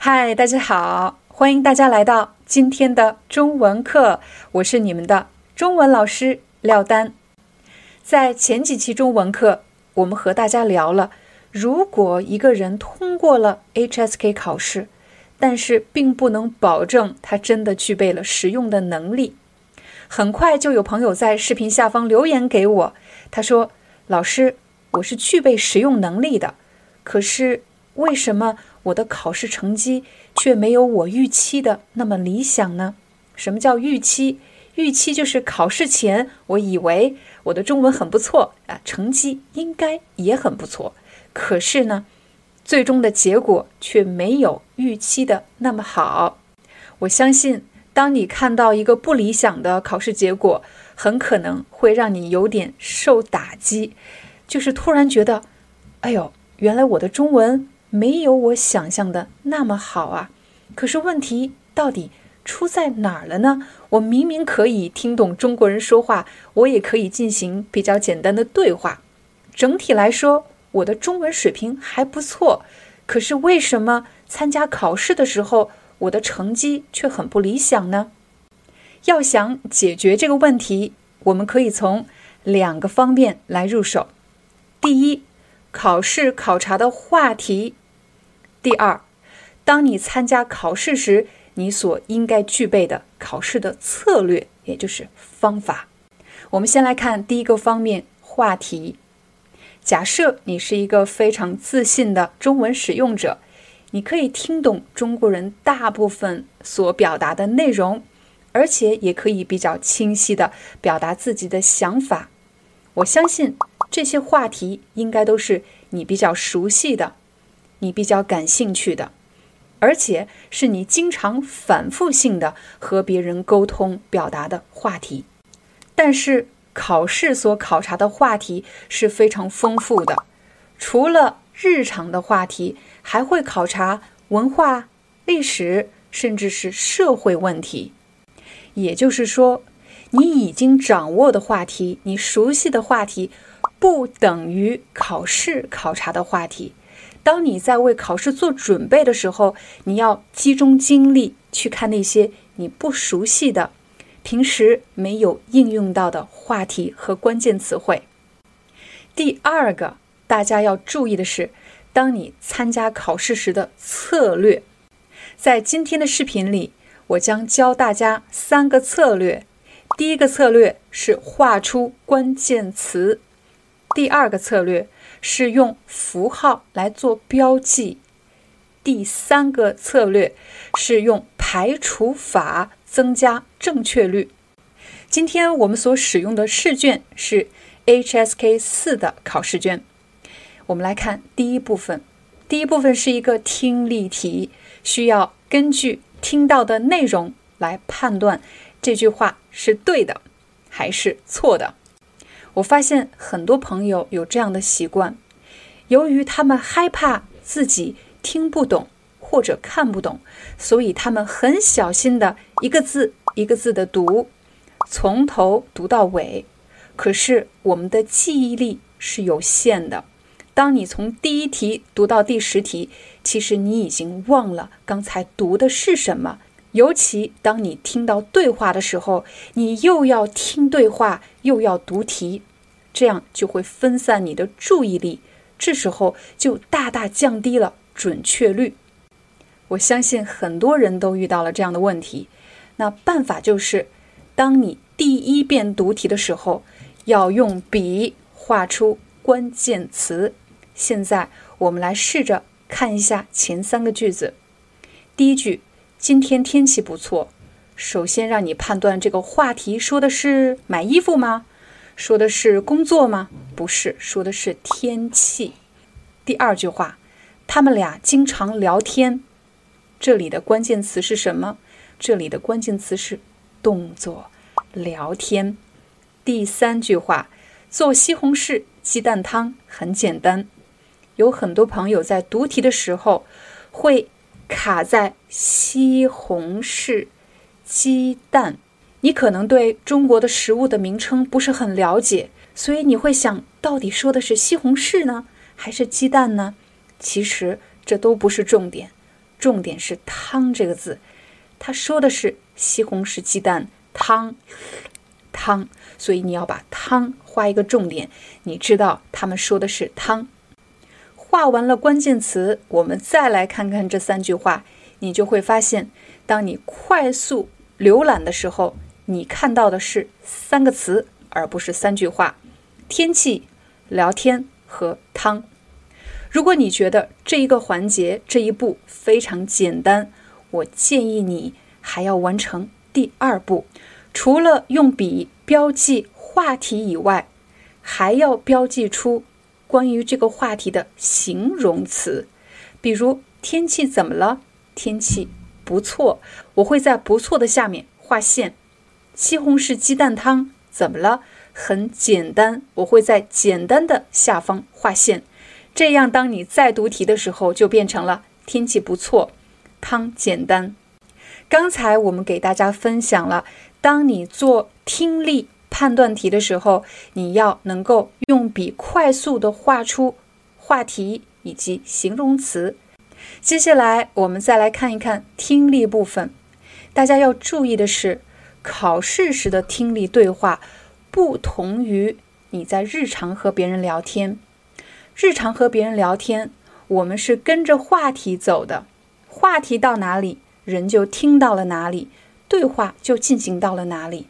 嗨，大家好，欢迎大家来到今天的中文课，我是你们的中文老师廖丹。在前几期中文课，我们和大家聊了，如果一个人通过了 HSK 考试，但是并不能保证他真的具备了实用的能力。很快就有朋友在视频下方留言给我，他说：“老师，我是具备实用能力的，可是为什么？”我的考试成绩却没有我预期的那么理想呢？什么叫预期？预期就是考试前我以为我的中文很不错啊，成绩应该也很不错。可是呢，最终的结果却没有预期的那么好。我相信，当你看到一个不理想的考试结果，很可能会让你有点受打击，就是突然觉得，哎呦，原来我的中文。没有我想象的那么好啊！可是问题到底出在哪儿了呢？我明明可以听懂中国人说话，我也可以进行比较简单的对话。整体来说，我的中文水平还不错。可是为什么参加考试的时候，我的成绩却很不理想呢？要想解决这个问题，我们可以从两个方面来入手。第一，考试考察的话题。第二，当你参加考试时，你所应该具备的考试的策略，也就是方法。我们先来看第一个方面，话题。假设你是一个非常自信的中文使用者，你可以听懂中国人大部分所表达的内容，而且也可以比较清晰的表达自己的想法。我相信这些话题应该都是你比较熟悉的。你比较感兴趣的，而且是你经常反复性的和别人沟通表达的话题。但是考试所考察的话题是非常丰富的，除了日常的话题，还会考察文化、历史，甚至是社会问题。也就是说，你已经掌握的话题，你熟悉的话题，不等于考试考察的话题。当你在为考试做准备的时候，你要集中精力去看那些你不熟悉的、平时没有应用到的话题和关键词汇。第二个，大家要注意的是，当你参加考试时的策略。在今天的视频里，我将教大家三个策略。第一个策略是画出关键词，第二个策略。是用符号来做标记。第三个策略是用排除法增加正确率。今天我们所使用的试卷是 HSK 四的考试卷。我们来看第一部分。第一部分是一个听力题，需要根据听到的内容来判断这句话是对的还是错的。我发现很多朋友有这样的习惯，由于他们害怕自己听不懂或者看不懂，所以他们很小心的一个字一个字的读，从头读到尾。可是我们的记忆力是有限的，当你从第一题读到第十题，其实你已经忘了刚才读的是什么。尤其当你听到对话的时候，你又要听对话，又要读题。这样就会分散你的注意力，这时候就大大降低了准确率。我相信很多人都遇到了这样的问题。那办法就是，当你第一遍读题的时候，要用笔画出关键词。现在我们来试着看一下前三个句子。第一句：今天天气不错。首先让你判断这个话题说的是买衣服吗？说的是工作吗？不是，说的是天气。第二句话，他们俩经常聊天。这里的关键词是什么？这里的关键词是动作、聊天。第三句话，做西红柿鸡蛋汤很简单。有很多朋友在读题的时候会卡在西红柿鸡蛋，你可能对中国的食物的名称不是很了解，所以你会想到底说的是西红柿呢，还是鸡蛋呢？其实这都不是重点，重点是“汤”这个字，他说的是西红柿鸡蛋汤，汤，所以你要把“汤”画一个重点，你知道他们说的是汤。画完了关键词，我们再来看看这三句话，你就会发现，当你快速浏览的时候，你看到的是三个词，而不是三句话：天气、聊天和汤。如果你觉得这一个环节这一步非常简单，我建议你还要完成第二步，除了用笔标记话题以外，还要标记出。关于这个话题的形容词，比如天气怎么了？天气不错，我会在不错的下面画线。西红柿鸡蛋汤怎么了？很简单，我会在简单的下方画线。这样，当你再读题的时候，就变成了天气不错，汤简单。刚才我们给大家分享了，当你做听力。判断题的时候，你要能够用笔快速的画出话题以及形容词。接下来，我们再来看一看听力部分。大家要注意的是，考试时的听力对话不同于你在日常和别人聊天。日常和别人聊天，我们是跟着话题走的，话题到哪里，人就听到了哪里，对话就进行到了哪里。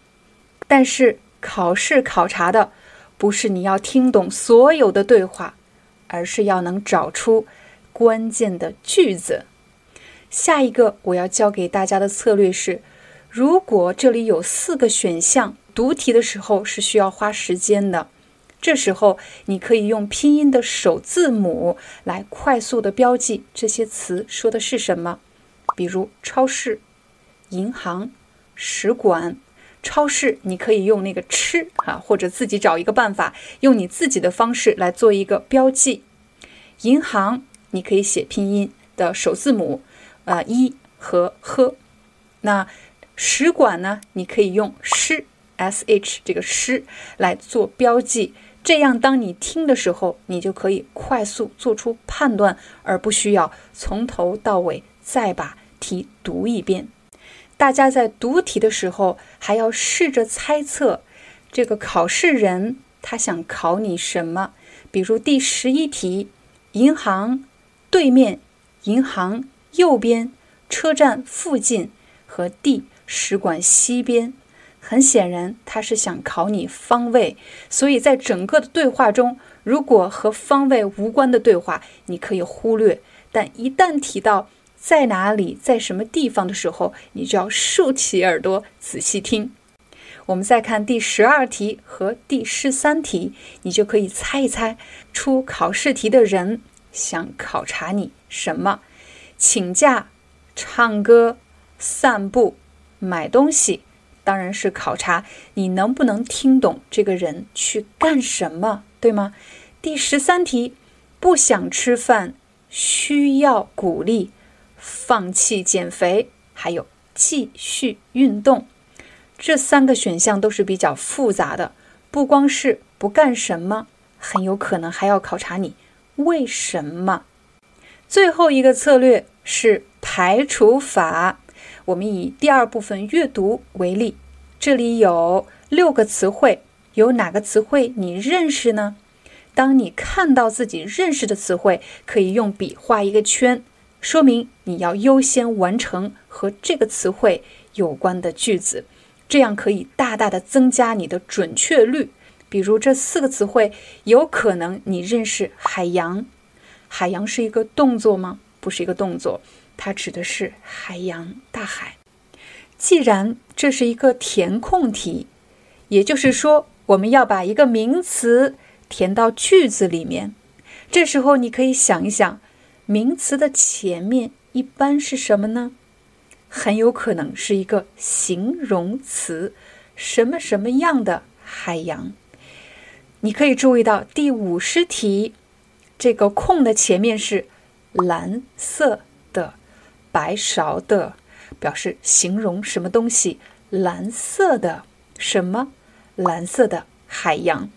但是，考试考察的不是你要听懂所有的对话，而是要能找出关键的句子。下一个我要教给大家的策略是：如果这里有四个选项，读题的时候是需要花时间的。这时候你可以用拼音的首字母来快速的标记这些词说的是什么，比如超市、银行、使馆。超市，你可以用那个吃啊，或者自己找一个办法，用你自己的方式来做一个标记。银行，你可以写拼音的首字母，呃，一和呵。那使馆呢，你可以用诗 s h 这个诗来做标记。这样，当你听的时候，你就可以快速做出判断，而不需要从头到尾再把题读一遍。大家在读题的时候，还要试着猜测这个考试人他想考你什么。比如第十一题，银行对面、银行右边、车站附近和 D 使馆西边。很显然，他是想考你方位。所以在整个的对话中，如果和方位无关的对话，你可以忽略。但一旦提到，在哪里，在什么地方的时候，你就要竖起耳朵仔细听。我们再看第十二题和第十三题，你就可以猜一猜出考试题的人想考察你什么。请假、唱歌、散步、买东西，当然是考察你能不能听懂这个人去干什么，对吗？第十三题，不想吃饭，需要鼓励。放弃减肥，还有继续运动，这三个选项都是比较复杂的。不光是不干什么，很有可能还要考察你为什么。最后一个策略是排除法。我们以第二部分阅读为例，这里有六个词汇，有哪个词汇你认识呢？当你看到自己认识的词汇，可以用笔画一个圈。说明你要优先完成和这个词汇有关的句子，这样可以大大的增加你的准确率。比如这四个词汇，有可能你认识海洋。海洋是一个动作吗？不是一个动作，它指的是海洋、大海。既然这是一个填空题，也就是说我们要把一个名词填到句子里面，这时候你可以想一想。名词的前面一般是什么呢？很有可能是一个形容词，什么什么样的海洋。你可以注意到第五十题，这个空的前面是蓝色的、白勺的，表示形容什么东西？蓝色的什么？蓝色的海洋。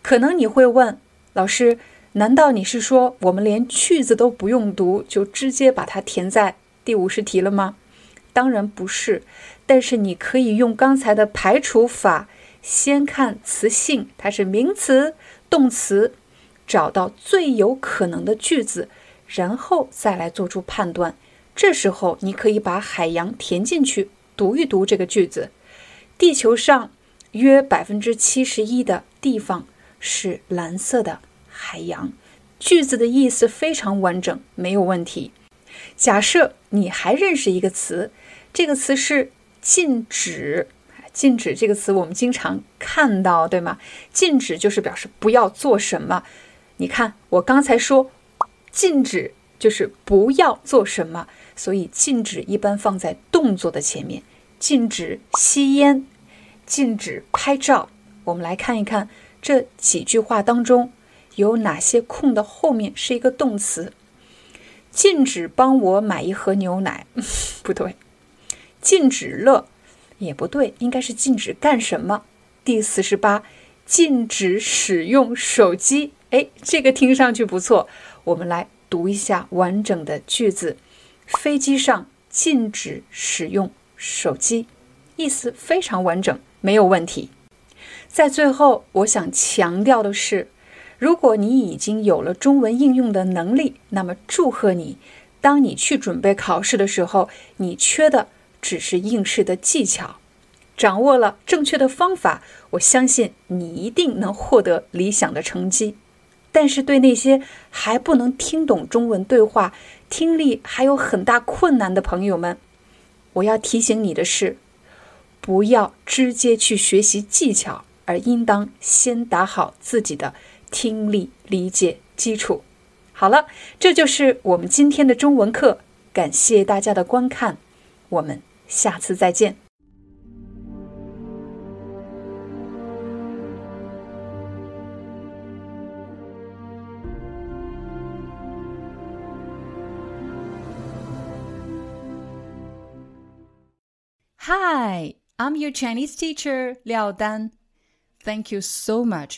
可能你会问老师，难道你是说我们连句子都不用读，就直接把它填在第五十题了吗？当然不是，但是你可以用刚才的排除法，先看词性，它是名词、动词，找到最有可能的句子，然后再来做出判断。这时候你可以把海洋填进去，读一读这个句子。地球上约百分之七十一的地方是蓝色的海洋。句子的意思非常完整，没有问题。假设你还认识一个词。这个词是禁止，禁止这个词我们经常看到，对吗？禁止就是表示不要做什么。你看，我刚才说禁止就是不要做什么，所以禁止一般放在动作的前面。禁止吸烟，禁止拍照。我们来看一看这几句话当中有哪些空的后面是一个动词。禁止帮我买一盒牛奶，不对。禁止了，也不对，应该是禁止干什么？第四十八，禁止使用手机。哎，这个听上去不错。我们来读一下完整的句子：飞机上禁止使用手机，意思非常完整，没有问题。在最后，我想强调的是，如果你已经有了中文应用的能力，那么祝贺你。当你去准备考试的时候，你缺的。只是应试的技巧，掌握了正确的方法，我相信你一定能获得理想的成绩。但是，对那些还不能听懂中文对话、听力还有很大困难的朋友们，我要提醒你的是，不要直接去学习技巧，而应当先打好自己的听力理解基础。好了，这就是我们今天的中文课，感谢大家的观看，我们。下次再见。Hi, I'm your Chinese teacher Liao Dan. Thank you so much